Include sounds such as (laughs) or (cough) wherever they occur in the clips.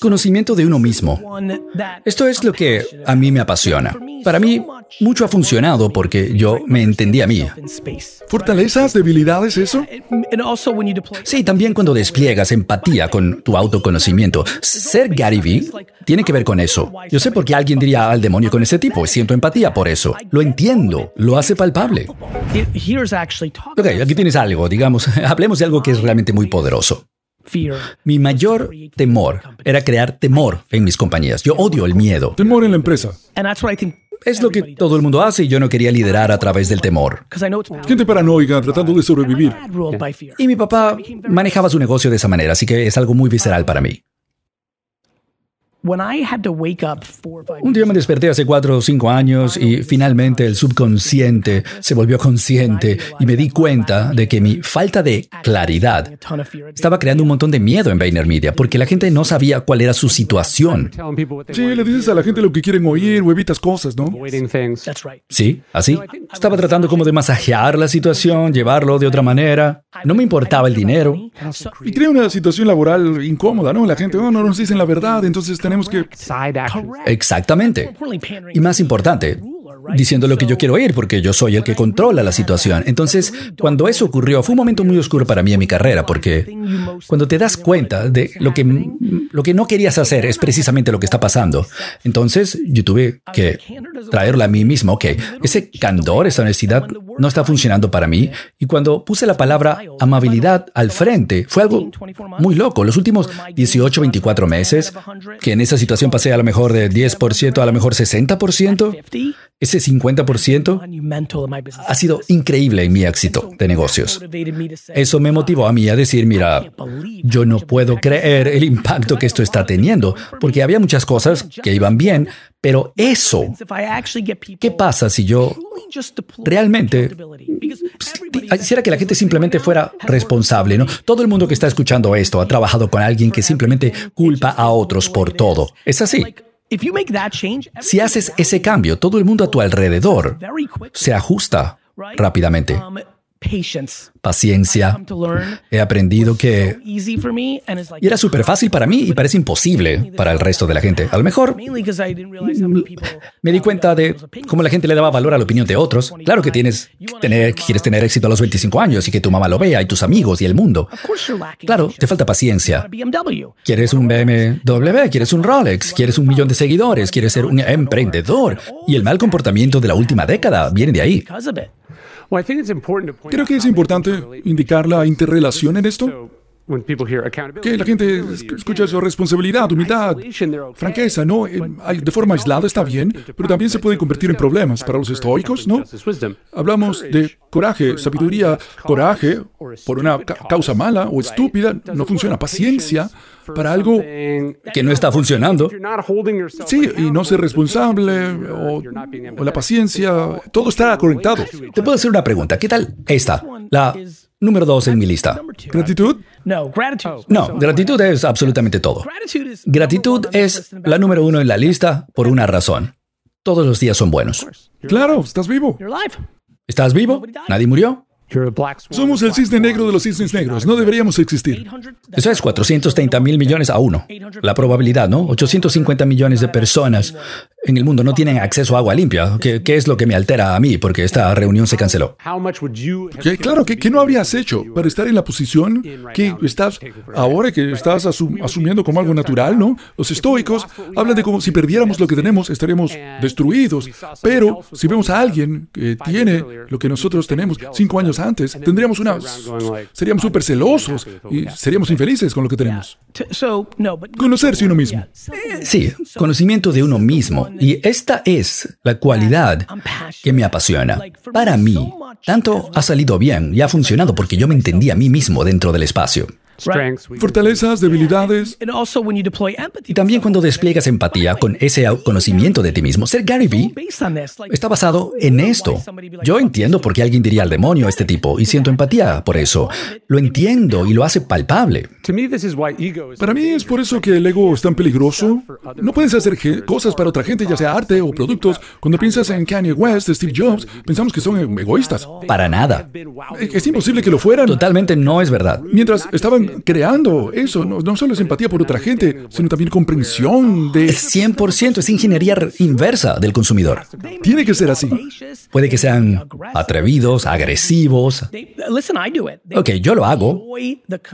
Conocimiento de uno mismo. Esto es lo que a mí me apasiona. Para mí, mucho ha funcionado porque yo me entendí a mí. ¿Fortalezas, debilidades, eso? Sí, también cuando despliegas empatía con tu autoconocimiento. Ser Gary Vee tiene que ver con eso. Yo sé por qué alguien diría al demonio con ese tipo. Siento empatía por eso. Lo entiendo. Lo hace palpable. Ok, aquí tienes algo, digamos. (laughs) Hablemos de algo que es realmente muy poderoso. Mi mayor temor era crear temor en mis compañías. Yo odio el miedo. Temor en la empresa. Es lo que todo el mundo hace y yo no quería liderar a través del temor. Gente paranoica tratando de sobrevivir. Y mi papá manejaba su negocio de esa manera, así que es algo muy visceral para mí. Un día me desperté hace cuatro o cinco años y finalmente el subconsciente se volvió consciente y me di cuenta de que mi falta de claridad estaba creando un montón de miedo en VaynerMedia porque la gente no sabía cuál era su situación. Sí, le dices a la gente lo que quieren oír o evitas cosas, ¿no? Sí, así. Estaba tratando como de masajear la situación, llevarlo de otra manera. No me importaba el dinero. Y crea una situación laboral incómoda, ¿no? La gente, oh, no nos dicen la verdad, entonces tenemos que... Exactamente. Y más importante, diciendo lo que yo quiero oír porque yo soy el que controla la situación. Entonces, cuando eso ocurrió, fue un momento muy oscuro para mí en mi carrera porque cuando te das cuenta de lo que, lo que no querías hacer es precisamente lo que está pasando. Entonces, yo tuve que traerla a mí mismo. Ok, ese candor, esa honestidad no está funcionando para mí. Y cuando puse la palabra amabilidad al frente, fue algo muy loco. Los últimos 18, 24 meses, que en esa situación pasé a lo mejor de 10% a lo mejor 60%, ese 50% ha sido increíble en mi éxito de negocios. Eso me motivó a mí a decir, mira, yo no puedo creer el impacto que esto está teniendo, porque había muchas cosas que iban bien, pero eso, ¿qué pasa si yo realmente quisiera que la gente simplemente fuera responsable, ¿no? Todo el mundo que está escuchando esto ha trabajado con alguien que simplemente culpa a otros por todo. Es así. Si haces ese cambio, todo el mundo a tu alrededor se ajusta rápidamente. Paciencia. He aprendido que... Y era súper fácil para mí y parece imposible para el resto de la gente. A lo mejor me di cuenta de cómo la gente le daba valor a la opinión de otros. Claro que tienes tener, quieres tener éxito a los 25 años y que tu mamá lo vea y tus amigos y el mundo. Claro, te falta paciencia. Quieres un BMW, quieres un Rolex, quieres un millón de seguidores, quieres ser un emprendedor. Y el mal comportamiento de la última década viene de ahí. Creo que es importante indicar la interrelación en esto. Que la gente escucha su responsabilidad, humildad, franqueza, ¿no? De forma aislada está bien, pero también se puede convertir en problemas para los estoicos, ¿no? Hablamos de coraje, sabiduría, coraje por una causa mala o estúpida, no funciona. Paciencia para algo que no está funcionando. Sí, y no ser responsable o, la paciencia, todo está conectado. Te puedo hacer una pregunta. ¿Qué tal esta? La número dos en mi lista. ¿Gratitud? No, gratitud es absolutamente todo. Gratitud es la número uno en la lista por una razón. Todos los días son buenos. Claro, estás vivo. ¿Estás vivo? ¿Nadie murió? Somos el cisne negro de los cisnes negros. No deberíamos existir. Eso es 430 mil millones a uno. La probabilidad, ¿no? 850 millones de personas en el mundo no tienen acceso a agua limpia, ¿Qué es lo que me altera a mí porque esta reunión se canceló. claro, ¿qué, no habrías hecho para estar en la posición que estás ahora que estás asumiendo como algo natural, ¿no? Los estoicos hablan de como si perdiéramos lo que tenemos estaríamos destruidos, pero si vemos a alguien que tiene lo que nosotros tenemos cinco años antes, tendríamos una... seríamos súper celosos y seríamos infelices con lo que tenemos. Conocerse uno mismo. Sí, conocimiento de uno mismo. Y esta es la cualidad que me apasiona. Para mí, tanto ha salido bien y ha funcionado porque yo me entendí a mí mismo dentro del espacio. Fortalezas, debilidades. Y también cuando despliegas empatía con ese conocimiento de ti mismo. Ser Gary Vee está basado en esto. Yo entiendo por qué alguien diría al demonio a este tipo y siento empatía por eso. Lo entiendo y lo hace palpable. Para mí es por eso que el ego es tan peligroso. No puedes hacer cosas para otra gente, ya sea arte o productos. Cuando piensas en Kanye West, Steve Jobs, pensamos que son egoístas. Para nada. Es imposible que lo fueran. Totalmente no es verdad. Mientras estaban están creando eso. No, no, solo es empatía por otra gente, sino también comprensión de... 100% es ingeniería inversa del consumidor. Tiene que ser así. Puede que sean atrevidos, agresivos. Ok, yo lo hago.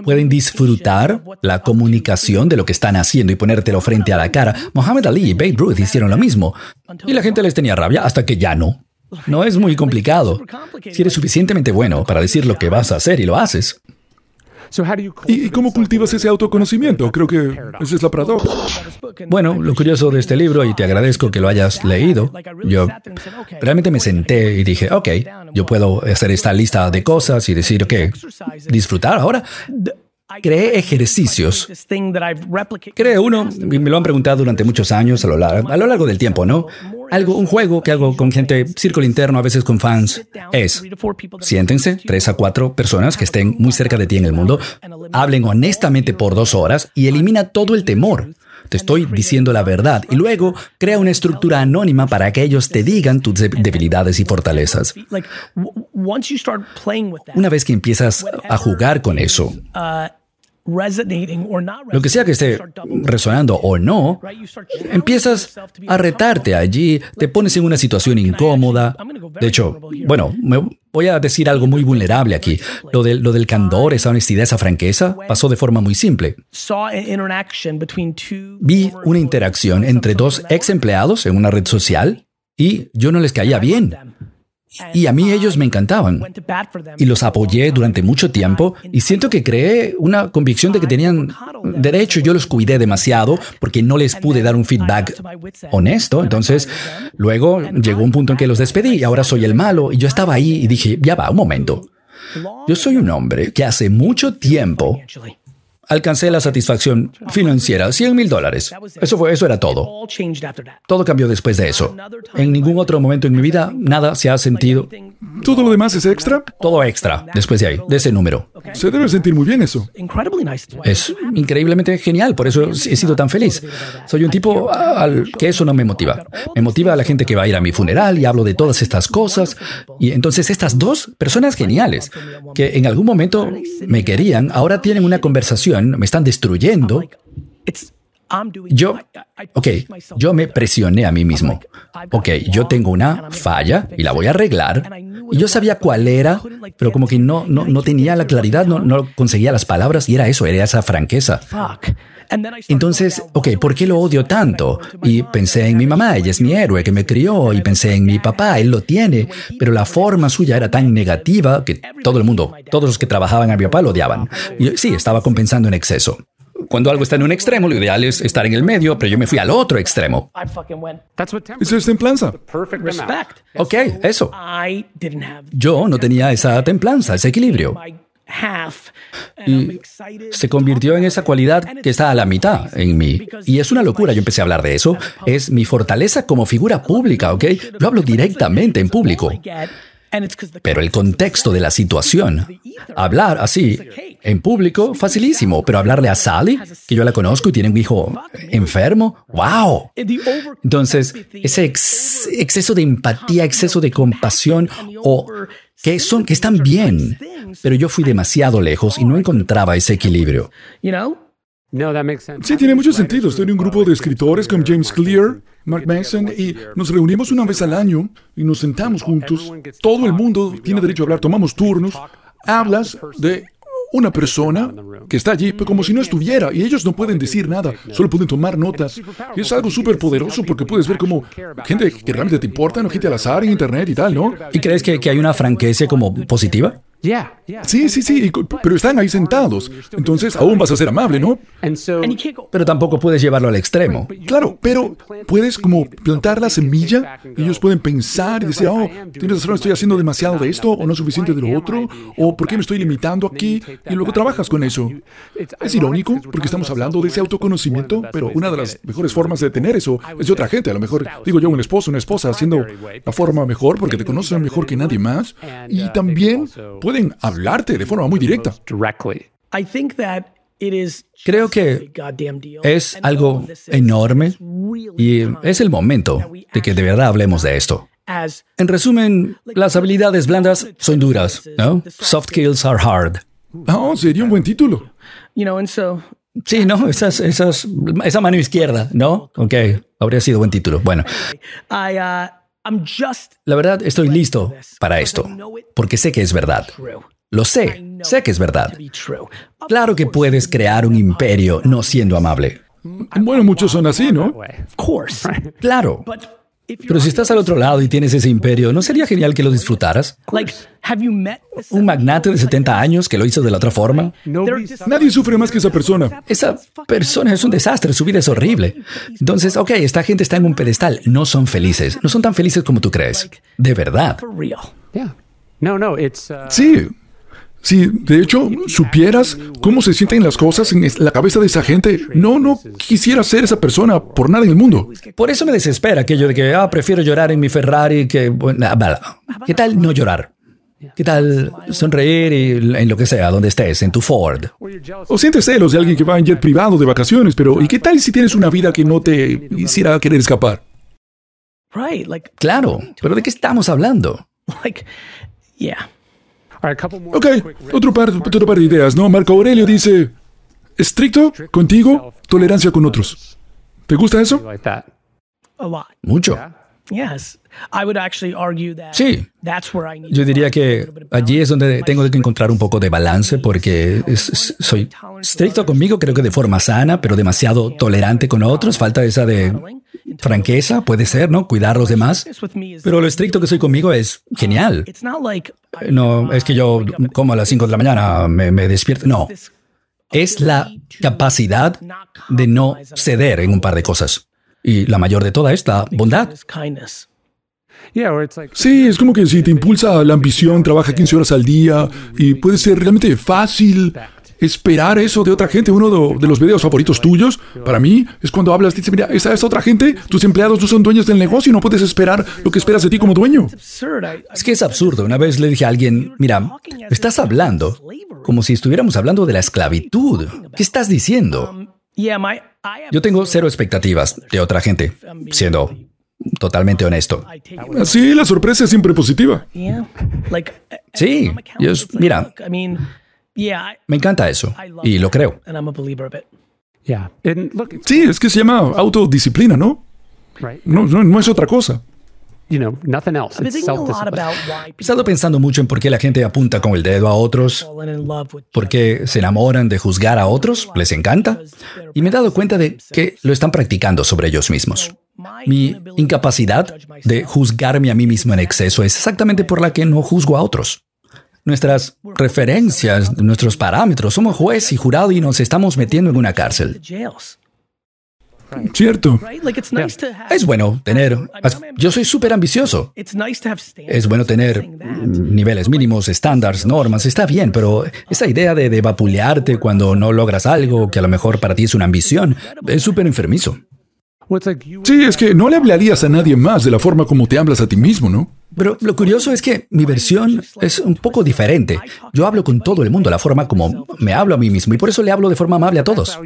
Pueden disfrutar la comunicación de lo que están haciendo y ponértelo frente a la cara. Muhammad Ali y Babe Ruth hicieron lo mismo. Y la gente les tenía rabia hasta que ya no. No es muy complicado. Si eres suficientemente bueno para decir lo que vas a hacer y lo haces. ¿Y cómo cultivas ese autoconocimiento? Creo que esa es la paradoja. Bueno, lo curioso de este libro, y te agradezco que lo hayas leído, yo realmente me senté y dije, ok, yo puedo hacer esta lista de cosas y decir, ok, disfrutar ahora. Creé ejercicios. Creé uno, y me lo han preguntado durante muchos años a lo, largo, a lo largo del tiempo, ¿no? Algo, un juego que hago con gente, círculo interno, a veces con fans, es siéntense, tres a cuatro personas que estén muy cerca de ti en el mundo, hablen honestamente por dos horas y elimina todo el temor. Te estoy diciendo la verdad y luego crea una estructura anónima para que ellos te digan tus debilidades y fortalezas. Una vez que empiezas a jugar con eso, lo que sea que esté resonando o no, empiezas a retarte allí, te pones en una situación incómoda. De hecho, bueno, me voy a decir algo muy vulnerable aquí. Lo, del, lo del candor, esa honestidad, esa franqueza, pasó de forma muy simple. Vi una interacción entre dos ex empleados en una red social y yo no les caía bien. Y a mí ellos me encantaban. Y los apoyé durante mucho tiempo y siento que creé una convicción de que tenían derecho. Yo los cuidé demasiado porque no les pude dar un feedback honesto. Entonces, luego llegó un punto en que los despedí y ahora soy el malo. Y yo estaba ahí y dije, ya va, un momento. Yo soy un hombre que hace mucho tiempo alcancé la satisfacción financiera, 100 mil dólares. Eso, fue, eso era todo. Todo cambió después de eso. En ningún otro momento en mi vida nada se ha sentido... ¿Todo lo demás es extra? Todo extra, después de ahí, de ese número. Se debe sentir muy bien eso. Es increíblemente genial, por eso he sido tan feliz. Soy un tipo al que eso no me motiva. Me motiva a la gente que va a ir a mi funeral y hablo de todas estas cosas. Y entonces estas dos personas geniales, que en algún momento me querían, ahora tienen una conversación me están destruyendo. Yo, ok, yo me presioné a mí mismo. Ok, yo tengo una falla y la voy a arreglar. Y yo sabía cuál era, pero como que no, no, no tenía la claridad, no, no conseguía las palabras y era eso, era esa franqueza. Entonces, ok, ¿por qué lo odio tanto? Y pensé en mi mamá, ella es mi héroe que me crió, y pensé en mi papá, él lo tiene, pero la forma suya era tan negativa que todo el mundo, todos los que trabajaban a mi papá lo odiaban. Y sí, estaba compensando en exceso. Cuando algo está en un extremo, lo ideal es estar en el medio, pero yo me fui al otro extremo. Eso es templanza. Ok, eso. Yo no tenía esa templanza, ese equilibrio y se convirtió en esa cualidad que está a la mitad en mí. Y es una locura, yo empecé a hablar de eso. Es mi fortaleza como figura pública, ¿ok? Yo hablo directamente en público. Pero el contexto de la situación, hablar así en público, facilísimo, pero hablarle a Sally, que yo la conozco y tiene un hijo enfermo, wow. Entonces, ese exceso de empatía, exceso de compasión o que son que están bien, pero yo fui demasiado lejos y no encontraba ese equilibrio. Sí, tiene mucho sentido. Estoy en un grupo de escritores como James Clear, Mark Mason, y nos reunimos una vez al año y nos sentamos juntos. Todo el mundo tiene derecho a hablar, tomamos turnos. Hablas de una persona que está allí como si no estuviera y ellos no pueden decir nada, solo pueden tomar notas. Es algo súper poderoso porque puedes ver como gente que realmente te importa, no gente al azar en internet y tal, ¿no? ¿Y crees que, que hay una franqueza como positiva? Sí, sí, sí, pero están ahí sentados. Entonces aún vas a ser amable, ¿no? Pero tampoco puedes llevarlo al extremo. Claro, pero puedes como plantar la semilla. Ellos pueden pensar y decir, oh, tienes razón, estoy haciendo demasiado de esto o no suficiente de lo otro, o por qué me estoy limitando aquí, y luego trabajas con eso. Es irónico porque estamos hablando de ese autoconocimiento, pero una de las mejores formas de tener eso es de otra gente. A lo mejor, digo yo, un esposo, una esposa haciendo la forma mejor porque te conocen mejor que nadie más. Y también pueden hablarte de forma muy directa. Creo que es algo enorme y es el momento de que de verdad hablemos de esto. En resumen, las habilidades blandas son duras, ¿no? Soft skills are hard. Oh, sería un buen título. Sí, no, esas, esas, esa mano izquierda, ¿no? Ok, habría sido buen título. Bueno. Uh, La verdad, estoy listo para esto, porque sé que es verdad. Lo sé, sé que es verdad. Claro que puedes crear un imperio no siendo amable. Bueno, muchos son así, ¿no? Claro. Pero si estás al otro lado y tienes ese imperio, ¿no sería genial que lo disfrutaras? ¿Un magnate de 70 años que lo hizo de la otra forma? Nadie sufre más que esa persona. Esa persona es un desastre, su vida es horrible. Entonces, ok, esta gente está en un pedestal, no son felices, no son tan felices como tú crees. De verdad. Sí, si de hecho supieras cómo se sienten las cosas en la cabeza de esa gente, no, no quisiera ser esa persona por nada en el mundo. Por eso me desespera aquello de que, ah, prefiero llorar en mi Ferrari que... Bueno, ¿Qué tal no llorar? ¿Qué tal sonreír y en lo que sea, donde estés, en tu Ford? O sientes celos de alguien que va en jet privado de vacaciones, pero ¿y qué tal si tienes una vida que no te hiciera querer escapar? Claro, pero ¿de qué estamos hablando? (laughs) Ok, otro par, otro par de ideas, ¿no? Marco Aurelio dice, estricto contigo, tolerancia con otros. ¿Te gusta eso? Mucho. Sí. Yo diría que allí es donde tengo que encontrar un poco de balance porque soy estricto conmigo, creo que de forma sana, pero demasiado tolerante con otros. Falta esa de franqueza, puede ser, ¿no? Cuidar a los demás. Pero lo estricto que soy conmigo es genial. No, es que yo como a las 5 de la mañana me, despierto. No. Es la capacidad de no ceder en un par de cosas. Y la mayor de toda esta bondad. Sí, es como que si te impulsa la ambición, trabaja 15 horas al día y puede ser realmente fácil esperar eso de otra gente. Uno de, los videos favoritos tuyos, para mí, es cuando hablas, dice, mira, esa es otra gente, tus empleados no son dueños del negocio y no puedes esperar lo que esperas de ti como dueño. Es que es absurdo. Una vez le dije a alguien, mira, estás hablando como si estuviéramos hablando de la esclavitud. ¿Qué estás diciendo? Yo tengo cero expectativas de otra gente, siendo totalmente honesto. Sí, la sorpresa es siempre positiva. Sí, mira, me encanta eso y lo creo. Sí, es que se llama autodisciplina, ¿no? No, no, es otra cosa. He estado pensando mucho en por qué la gente apunta con el dedo a otros, por qué se enamoran de juzgar a otros, les encanta, y me he dado cuenta de que lo están practicando sobre ellos mismos. Mi incapacidad de juzgarme a mí mismo en exceso es exactamente por la que no juzgo a otros. Nuestras referencias, nuestros parámetros, somos juez y jurado y nos estamos metiendo en una cárcel. Cierto. Es bueno tener... Yo soy súper ambicioso. Es bueno tener niveles mínimos, estándares, normas, está bien, pero esa idea de, de vapulearte cuando no logras algo que a lo mejor para ti es una ambición, es súper enfermizo. Sí, es que no le hablarías a nadie más de la forma como te hablas a ti mismo, ¿no? Pero lo curioso es que mi versión es un poco diferente. Yo hablo con todo el mundo, la forma como me hablo a mí mismo, y por eso le hablo de forma amable a todos.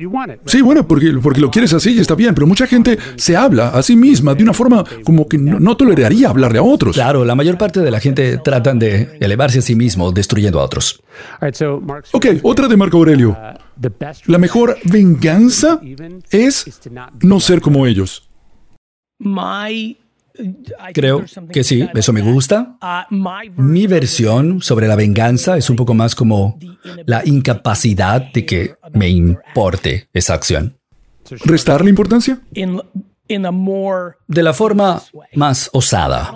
Sí, bueno, porque, porque lo quieres así y está bien, pero mucha gente se habla a sí misma de una forma como que no, toleraría hablarle a otros. Claro, la mayor parte de la gente tratan de elevarse a sí mismo, destruyendo a otros. Ok, otra de Marco Aurelio. La mejor venganza es no ser como ellos. Creo que sí, eso me gusta. Mi versión sobre la venganza es un poco más como la incapacidad de que me importe esa acción. ¿Restarle importancia? De la forma más osada.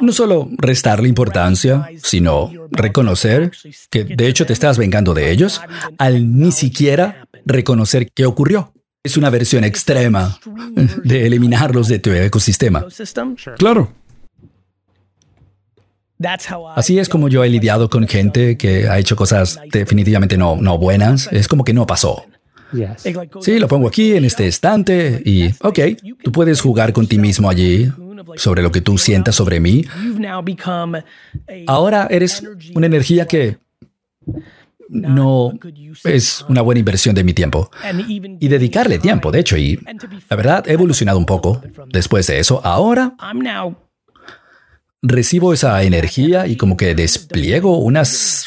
No solo restarle importancia, sino reconocer que de hecho te estás vengando de ellos al ni siquiera reconocer qué ocurrió. Es una versión extrema de eliminarlos de tu ecosistema. Claro. Así es como yo he lidiado con gente que ha hecho cosas definitivamente no, no buenas. Es como que no pasó. Sí, lo pongo aquí en este estante y, ok, tú puedes jugar con ti mismo allí sobre lo que tú sientas sobre mí. Ahora eres una energía que no es una buena inversión de mi tiempo. Y dedicarle tiempo, de hecho, y la verdad he evolucionado un poco después de eso. Ahora recibo esa energía y como que despliego una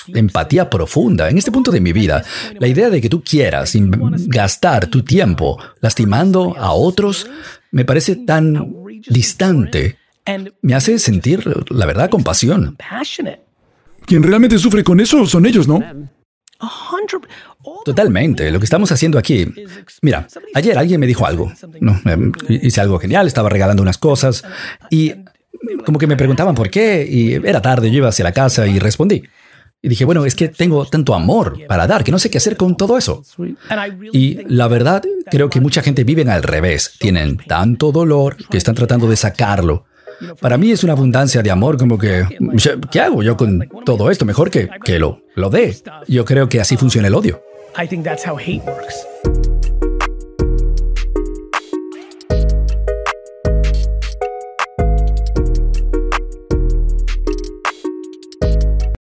empatía profunda. En este punto de mi vida, la idea de que tú quieras gastar tu tiempo lastimando a otros me parece tan distante. Me hace sentir, la verdad, compasión. Quien realmente sufre con eso son ellos, ¿no? Totalmente. Lo que estamos haciendo aquí. Mira, ayer alguien me dijo algo. No, em, hice algo genial, estaba regalando unas cosas y como que me preguntaban por qué y era tarde, yo iba hacia la casa y respondí. Y dije, bueno, es que tengo tanto amor para dar que no sé qué hacer con todo eso. Y la verdad, creo que mucha gente vive al revés. Tienen tanto dolor que están tratando de sacarlo. Para mí es una abundancia de amor como que, ¿qué hago yo con todo esto? Mejor que, que lo, lo dé. Yo creo que así funciona el odio. I think that's how hate works.